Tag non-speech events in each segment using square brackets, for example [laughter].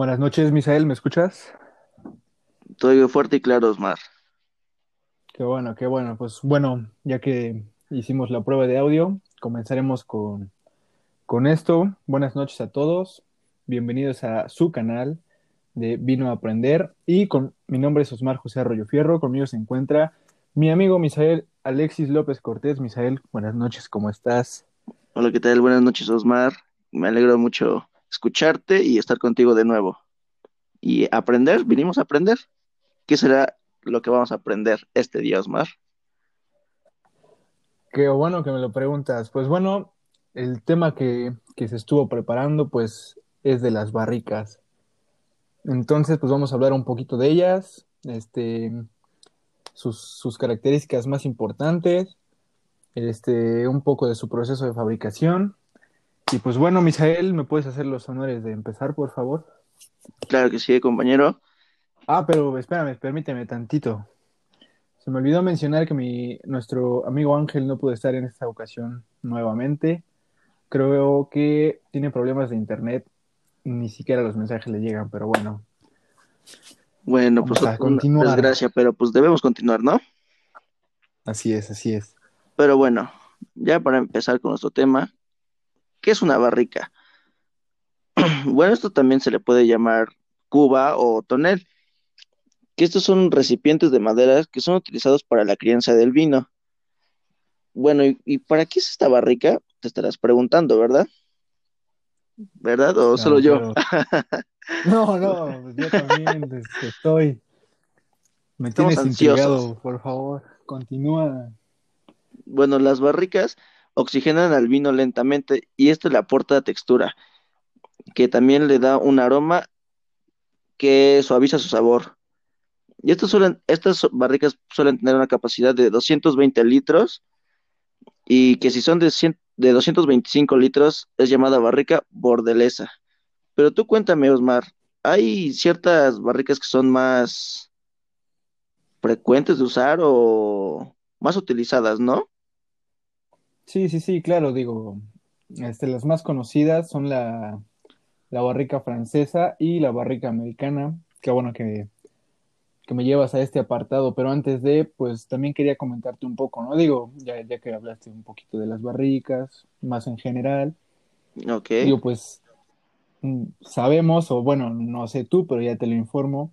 Buenas noches, Misael, ¿me escuchas? Todo fuerte y claro, Osmar. Qué bueno, qué bueno. Pues bueno, ya que hicimos la prueba de audio, comenzaremos con, con esto. Buenas noches a todos. Bienvenidos a su canal de Vino a Aprender. Y con mi nombre es Osmar José Arroyo Fierro. Conmigo se encuentra mi amigo Misael Alexis López Cortés. Misael, buenas noches, ¿cómo estás? Hola, ¿qué tal? Buenas noches, Osmar. Me alegro mucho escucharte y estar contigo de nuevo. Y aprender, vinimos a aprender. ¿Qué será lo que vamos a aprender este día, Osmar? Qué bueno que me lo preguntas. Pues bueno, el tema que, que se estuvo preparando, pues es de las barricas. Entonces, pues vamos a hablar un poquito de ellas, este, sus, sus características más importantes, este, un poco de su proceso de fabricación. Y pues bueno, Misael, ¿me puedes hacer los honores de empezar, por favor? Claro que sí, compañero. Ah, pero espérame, permíteme tantito. Se me olvidó mencionar que mi, nuestro amigo Ángel no pudo estar en esta ocasión nuevamente. Creo que tiene problemas de internet. Ni siquiera los mensajes le llegan, pero bueno. Bueno, pues Vamos continuar. desgracia, pero pues debemos continuar, ¿no? Así es, así es. Pero bueno, ya para empezar con nuestro tema, ¿qué es una barrica? [clears throat] Bueno, esto también se le puede llamar cuba o tonel, que estos son recipientes de madera que son utilizados para la crianza del vino. Bueno, ¿y, y para qué es esta barrica? Te estarás preguntando, ¿verdad? ¿Verdad? ¿O solo yo? Pero- [laughs] No, no, pues yo también este, estoy. Me Estamos tienes ansiosos. intrigado, por favor, continúa. Bueno, las barricas oxigenan al vino lentamente y esto le aporta textura, que también le da un aroma que suaviza su sabor. Y suelen, estas barricas suelen tener una capacidad de 220 litros y que si son de, 100 de 225 litros es llamada barrica bordelesa. Pero tú cuéntame, Osmar, ¿hay ciertas barricas que son más frecuentes de usar o más utilizadas, no? Sí, sí, sí, claro, digo, este, las más conocidas son la, la barrica francesa y la barrica americana. Qué bueno que, que me llevas a este apartado, pero antes de, pues también quería comentarte un poco, ¿no? Digo, ya, ya que hablaste un poquito de las barricas, más en general, Ok, digo, pues mm, sabemos, o bueno, no sé tú, pero ya te lo informo,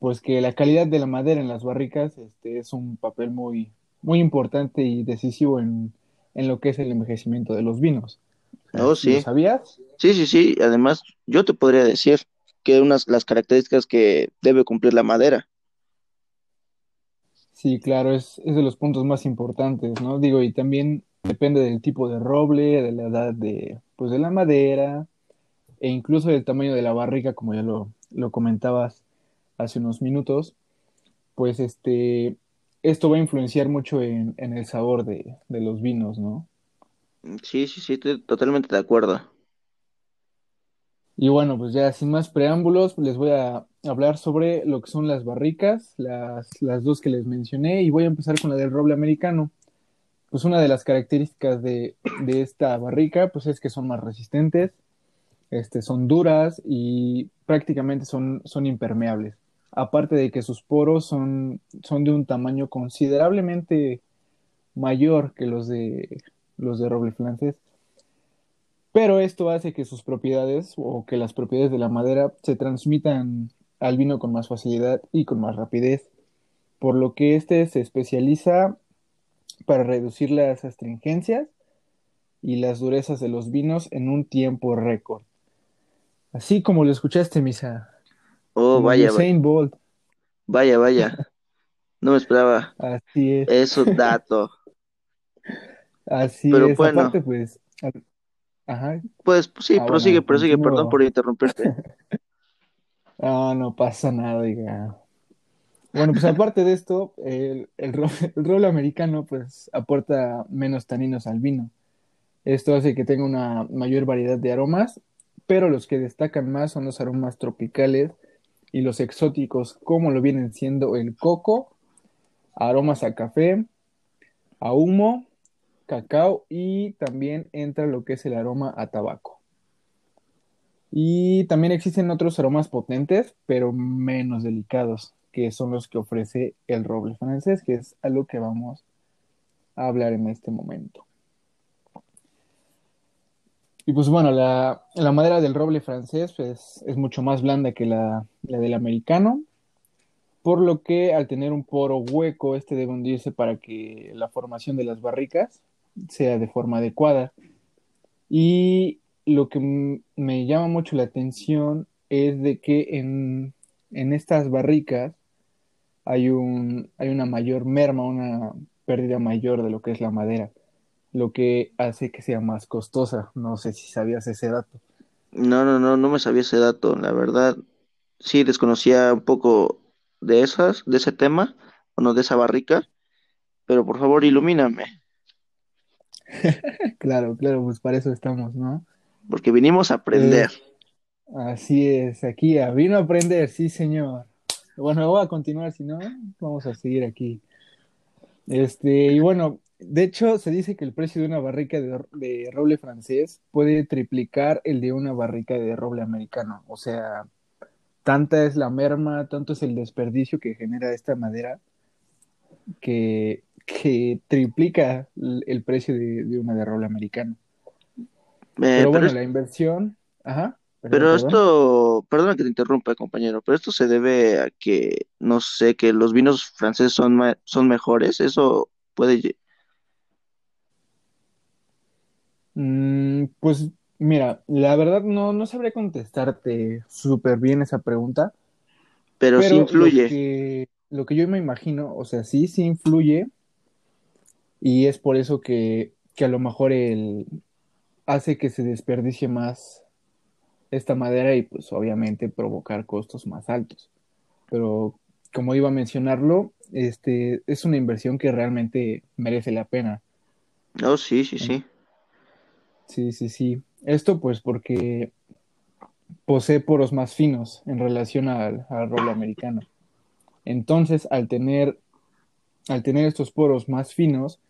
pues que la calidad de la madera en las barricas, este, es un papel muy, muy importante y decisivo en, en lo que es el envejecimiento de los vinos. O sea, oh ¿lo sí. sabías? Sí, sí, sí. Además, yo te podría decir que unas las características que debe cumplir la madera. Sí, claro, es, es de los puntos más importantes, ¿no? Digo, y también depende del tipo de roble, de la edad de, pues, de la madera, e incluso del tamaño de la barrica, como ya lo, lo comentabas hace unos minutos, pues este, esto va a influenciar mucho en, en el sabor de, de los vinos, ¿no? Sí, sí, sí, estoy totalmente de acuerdo. Y bueno, pues ya sin más preámbulos, les voy a hablar sobre lo que son las barricas, las, las dos que les mencioné, y voy a empezar con la del roble americano. Pues una de las características de, de esta barrica, pues es que son más resistentes, este, son duras y prácticamente son, son impermeables. Aparte de que sus poros son, son de un tamaño considerablemente mayor que los de, los de roble francés. Pero esto hace que sus propiedades o que las propiedades de la madera se transmitan al vino con más facilidad y con más rapidez, por lo que este se especializa para reducir las astringencias y las durezas de los vinos en un tiempo récord. Así como lo escuchaste, Misa, Oh, vaya, va- Usain Bolt. vaya, vaya. [laughs] No me esperaba Así es, eso dato. [laughs] así Pero es. bueno, Aparte, pues, ajá, pues sí, ah, prosigue, bueno, prosigue, perdón por interrumpirte. [laughs] Ah, no pasa nada, diga. Bueno, pues aparte de esto, el, el, ro- el roble americano pues aporta menos taninos al vino. Esto hace que tenga una mayor variedad de aromas, pero los que destacan más son los aromas tropicales y los exóticos, como lo vienen siendo el coco, aromas a café, a humo, cacao y también entra lo que es el aroma a tabaco. Y también existen otros aromas potentes, pero menos delicados, que son los que ofrece el roble francés, que es algo que vamos a hablar en este momento. Y pues bueno, la, la madera del roble francés pues, es mucho más blanda que la, la del americano, por lo que al tener un poro hueco, este debe hundirse para que la formación de las barricas sea de forma adecuada. Y lo que me llama mucho la atención es de que en, en estas barricas hay un, hay una mayor merma, una pérdida mayor de lo que es la madera, lo que hace que sea más costosa. No sé si sabías ese dato. No, no, no, no me sabía ese dato, la verdad. Sí, desconocía un poco de esas, de ese tema, o no, de esa barrica, pero por favor ilumíname, [laughs] Claro, claro, pues para eso estamos, ¿no? porque vinimos a aprender. Eh, así es, aquí a vino a aprender, sí, señor. Bueno, voy a continuar, si no, vamos a seguir aquí. Este, y bueno, de hecho, se dice que el precio de una barrica de, de roble francés puede triplicar el de una barrica de roble americano. O sea, tanta es la merma, tanto es el desperdicio que genera esta madera que, que triplica el, el precio de, de una de roble americano. Eh, Pero pero, bueno, es- la inversión, ajá, perdón, pero esto, perdona que te interrumpa, compañero, pero esto se debe a que, no sé, que los vinos franceses son, son mejores, eso puede, Mm, pues mira, la verdad no, no sabría contestarte súper bien esa pregunta, pero sí pero lo influye. que, lo que yo me imagino, o sea, sí, sí influye y es por eso que, que a lo mejor el, hace que se desperdicie más esta madera y pues obviamente provocar costos más altos. Pero como iba a mencionarlo, este, es una inversión que realmente merece la pena. Oh, sí, sí, sí. Sí, sí, sí. Esto pues porque posee poros más finos en relación al, al roble americano. Entonces, al tener, al tener estos poros más finos,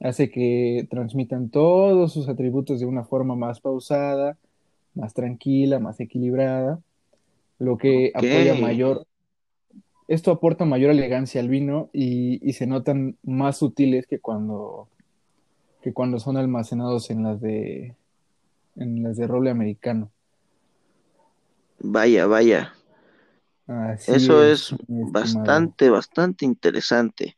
hace que transmitan todos sus atributos de una forma más pausada, más tranquila, más equilibrada, lo que apoya mayor, esto aporta mayor elegancia al vino y, y se notan más sutiles que cuando, que cuando son almacenados en las de, en las de roble americano. vaya, vaya. Así Eso es, es bastante, bastante interesante.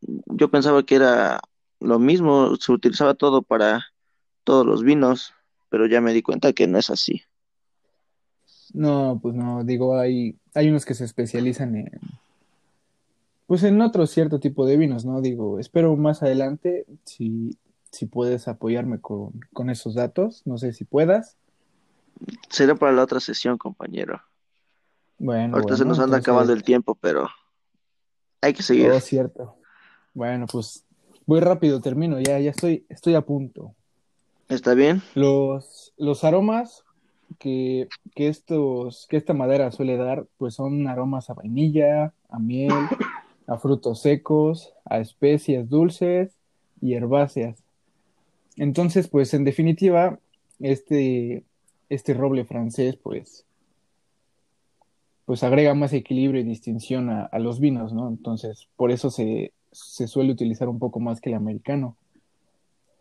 Yo pensaba que era lo mismo, se utilizaba todo para todos los vinos, pero ya me di cuenta que no es así. No, pues no, digo, hay, hay unos que se especializan en, pues en otro cierto tipo de vinos, ¿no? Digo, espero más adelante si, si puedes apoyarme con, con esos datos, no sé si puedas. Será para la otra sesión, compañero. Bueno, Ahorita se nos anda acabando el tiempo, pero hay que seguir. oh, cierto. Bueno, pues voy rápido, termino, ya, ya estoy, estoy a punto. ¿Está bien? Los, los aromas que, que estos, que esta madera suele dar, pues son aromas a vainilla, a miel, a frutos secos, a especias dulces y herbáceas. Entonces, pues en definitiva, este, este roble francés, pues, pues agrega más equilibrio y distinción a, a los vinos, ¿no? Entonces, por eso se, se suele utilizar un poco más que el americano.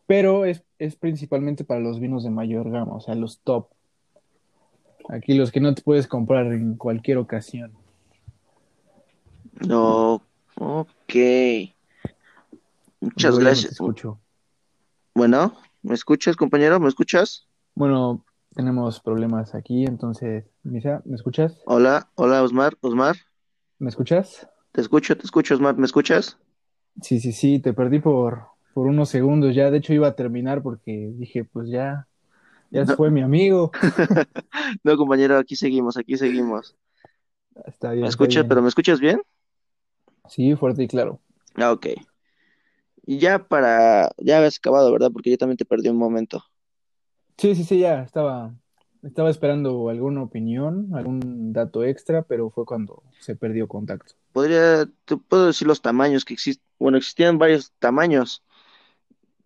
Pero es, es principalmente para los vinos de mayor gama, o sea, los top. Aquí los que no te puedes comprar en cualquier ocasión. No. Ok. Muchas no gracias. escucho. Bueno, ¿me escuchas, compañero? ¿Me escuchas? Bueno, tenemos problemas aquí, entonces, Misa, ¿me escuchas? Hola, hola, Osmar, Osmar. ¿Me escuchas? Te escucho, te escucho, Osmar, ¿me escuchas? Sí, sí, sí, te perdí por, por unos segundos ya. De hecho, iba a terminar porque dije, pues ya, ya No, fue mi amigo. [laughs] no, compañero, aquí seguimos, aquí seguimos. Está ¿Me bien, está escuchas, pero me escuchas bien? Sí, fuerte y claro. Ah, ok. Y ya para, ya habías acabado, ¿verdad? Porque yo también te perdí un momento. Sí, sí, sí, ya estaba, estaba esperando alguna opinión, algún dato extra, pero fue cuando se perdió contacto. Podría, te puedo decir los tamaños que existen. Bueno, existían varios tamaños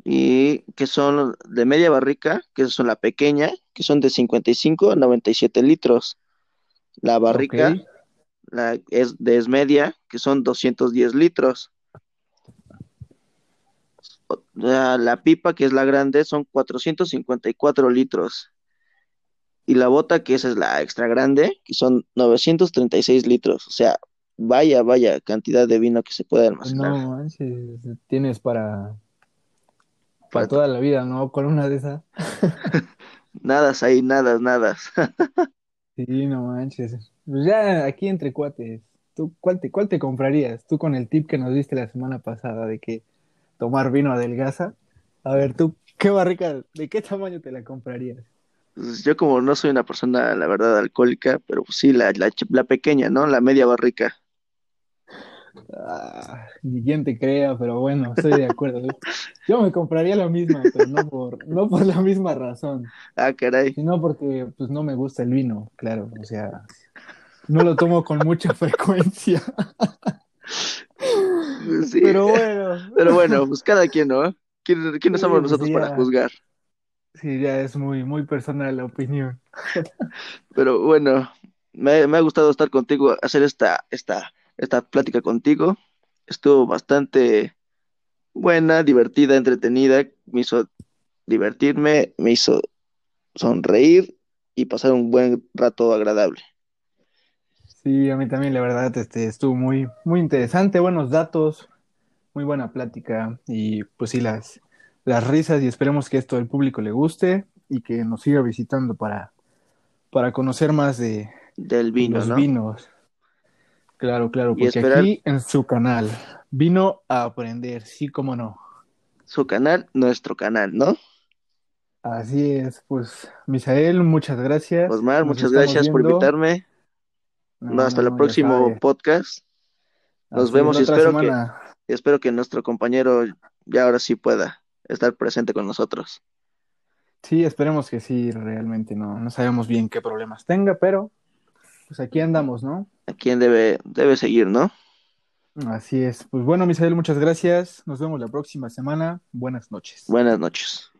y que son de media barrica, que son la pequeña, que son de 55 a 97 litros. La barrica la, es de esmedia, que son 210 litros. La, la pipa, que es la grande, son 454 litros. Y la bota, que esa es la extra grande, que son 936 litros. O sea, vaya, vaya cantidad de vino que se puede almacenar. No manches, tienes para, para Para toda la vida, ¿no? Con una de esas. [laughs] Nada ahí, nada, nada. [laughs] Sí, no manches. Pues ya aquí entre cuates, ¿tú cuál te, cuál te comprarías? Tú con el tip que nos diste la semana pasada de que tomar vino adelgaza. A ver, tú, ¿qué barrica, de qué tamaño te la comprarías? Pues yo como no soy una persona, la verdad, alcohólica, pero pues sí, la, la, pequeña, ¿no? La media barrica. Ah, ni quien te crea, pero bueno, estoy de acuerdo. [laughs] Yo me compraría la misma, pero no por, no por la misma razón, Ah, caray. sino porque pues no me gusta el vino, claro, o sea, no lo tomo con mucha [laughs] frecuencia. Sí. Pero bueno, Pero bueno, pues cada quien, ¿no? ¿Quién- ¿Quiénes Sí, somos pues nosotros para juzgar? sí, ya es muy, muy personal la opinión. [laughs] Pero bueno, me, me ha gustado estar contigo, hacer esta, esta, esta plática contigo. Estuvo bastante buena, divertida, entretenida. Me hizo divertirme, me hizo sonreír y pasar un buen rato agradable. Sí, a mí también, la verdad, este, estuvo muy, muy interesante, buenos datos, muy buena plática y pues sí, las, las risas y esperemos que esto al público le guste y que nos siga visitando para, para conocer más de Del vino, los ¿no? vinos. Claro, claro, porque esperar- aquí en su canal, vino a aprender, sí, cómo no. Su canal, nuestro canal, ¿no? Así es, pues, Misael, muchas gracias. Osmar, Nos muchas gracias por invitarme. No, hasta no, el próximo podcast. Nos Así vemos y espero que-. Espero que nuestro compañero ya ahora sí pueda estar presente con nosotros. Sí, esperemos que sí, realmente no, no sabemos bien qué problemas tenga, pero pues aquí andamos, ¿no? ¿A quién debe, debe seguir, no? Así es. Pues bueno, Misael, muchas gracias. Nos vemos la próxima semana. Buenas noches. Buenas noches.